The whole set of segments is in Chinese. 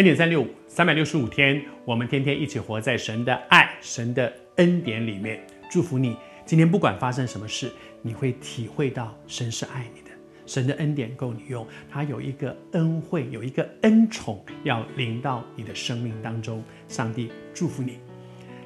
恩典三六五，三百六十五天，我们天天一起活在神的爱、神的恩典里面。祝福你，今天不管发生什么事，你会体会到神是爱你的，神的恩典够你用。他有一个恩惠，有一个恩宠要临到你的生命当中。上帝祝福你，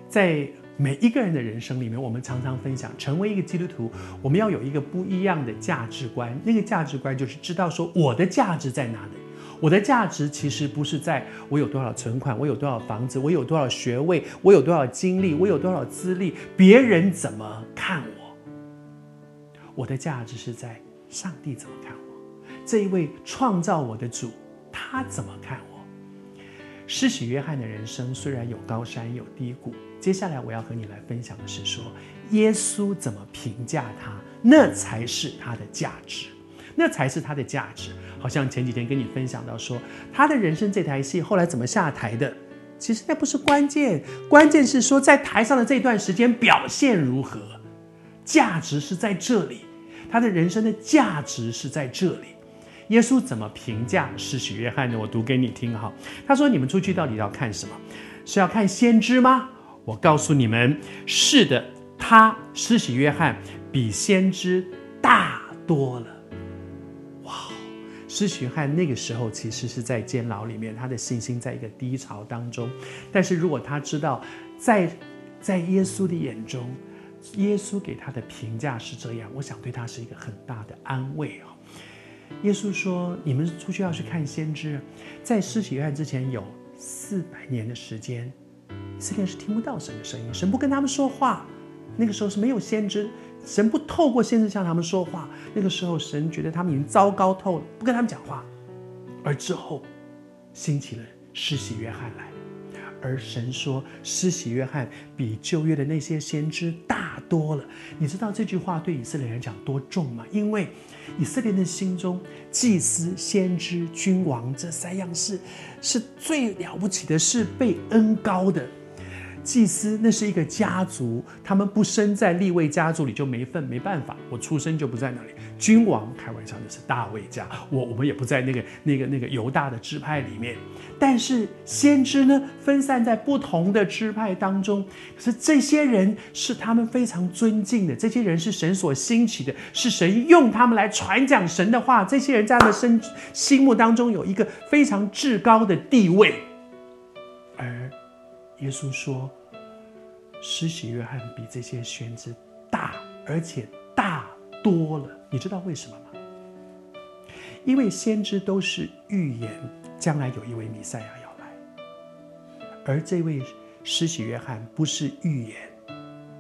在每一个人的人生里面，我们常常分享，成为一个基督徒，我们要有一个不一样的价值观。那个价值观就是知道说，我的价值在哪里。我的价值其实不是在我有多少存款，我有多少房子，我有多少学位，我有多少经历，我有多少资历，别人怎么看我？我的价值是在上帝怎么看我？这一位创造我的主，他怎么看我？施洗约翰的人生虽然有高山有低谷，接下来我要和你来分享的是说，耶稣怎么评价他，那才是他的价值。那才是他的价值。好像前几天跟你分享到说，他的人生这台戏后来怎么下台的，其实那不是关键，关键是说在台上的这段时间表现如何，价值是在这里，他的人生的价值是在这里。耶稣怎么评价施洗约翰呢？我读给你听哈。他说：“你们出去到底要看什么？是要看先知吗？我告诉你们，是的，他施洗约翰比先知大多了。”施洗约翰那个时候其实是在监牢里面，他的信心在一个低潮当中。但是如果他知道在，在耶稣的眼中，耶稣给他的评价是这样，我想对他是一个很大的安慰啊。耶稣说：“你们出去要去看先知，在施洗约翰之前有四百年的时间，以色列是听不到神的声音，神不跟他们说话。那个时候是没有先知。”神不透过先知向他们说话，那个时候神觉得他们已经糟糕透了，不跟他们讲话。而之后，兴起了施洗约翰来，而神说施洗约翰比旧约的那些先知大多了。你知道这句话对以色列人讲多重吗？因为以色列人的心中，祭司、先知、君王这三样事是最了不起的，是被恩膏的。祭司那是一个家族，他们不生在立位家族里就没份，没办法，我出生就不在那里。君王开玩笑，那是大卫家，我我们也不在那个那个那个犹大的支派里面。但是先知呢，分散在不同的支派当中，可是这些人是他们非常尊敬的，这些人是神所兴起的，是神用他们来传讲神的话。这些人在他们心心目当中有一个非常至高的地位，耶稣说：“施洗约翰比这些先知大，而且大多了。你知道为什么吗？因为先知都是预言将来有一位弥赛亚要来，而这位施洗约翰不是预言，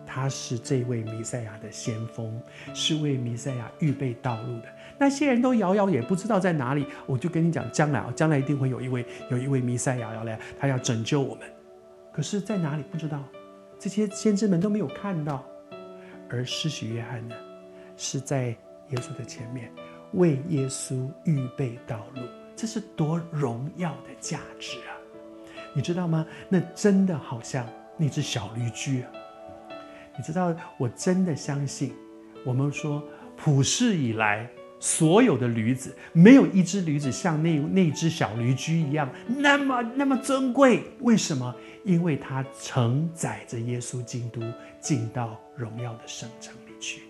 他是这位弥赛亚的先锋，是为弥赛亚预备道路的。那些人都遥遥也不知道在哪里。我就跟你讲，将来啊，将来一定会有一位有一位弥赛亚要来，他要拯救我们。”可是，在哪里不知道，这些先知们都没有看到，而施洗约翰呢，是在耶稣的前面为耶稣预备道路，这是多荣耀的价值啊！你知道吗？那真的好像那只小驴驹啊！你知道，我真的相信，我们说普世以来。所有的驴子，没有一只驴子像那那只小驴驹一样那么那么尊贵。为什么？因为它承载着耶稣基督进到荣耀的圣城里去。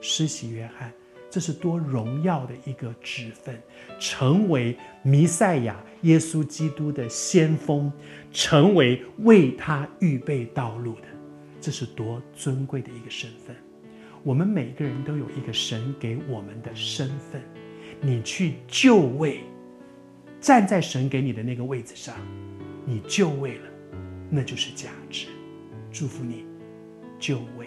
施洗约翰，这是多荣耀的一个职分，成为弥赛亚耶稣基督的先锋，成为为他预备道路的，这是多尊贵的一个身份。我们每个人都有一个神给我们的身份，你去就位，站在神给你的那个位置上，你就位了，那就是价值。祝福你，就位。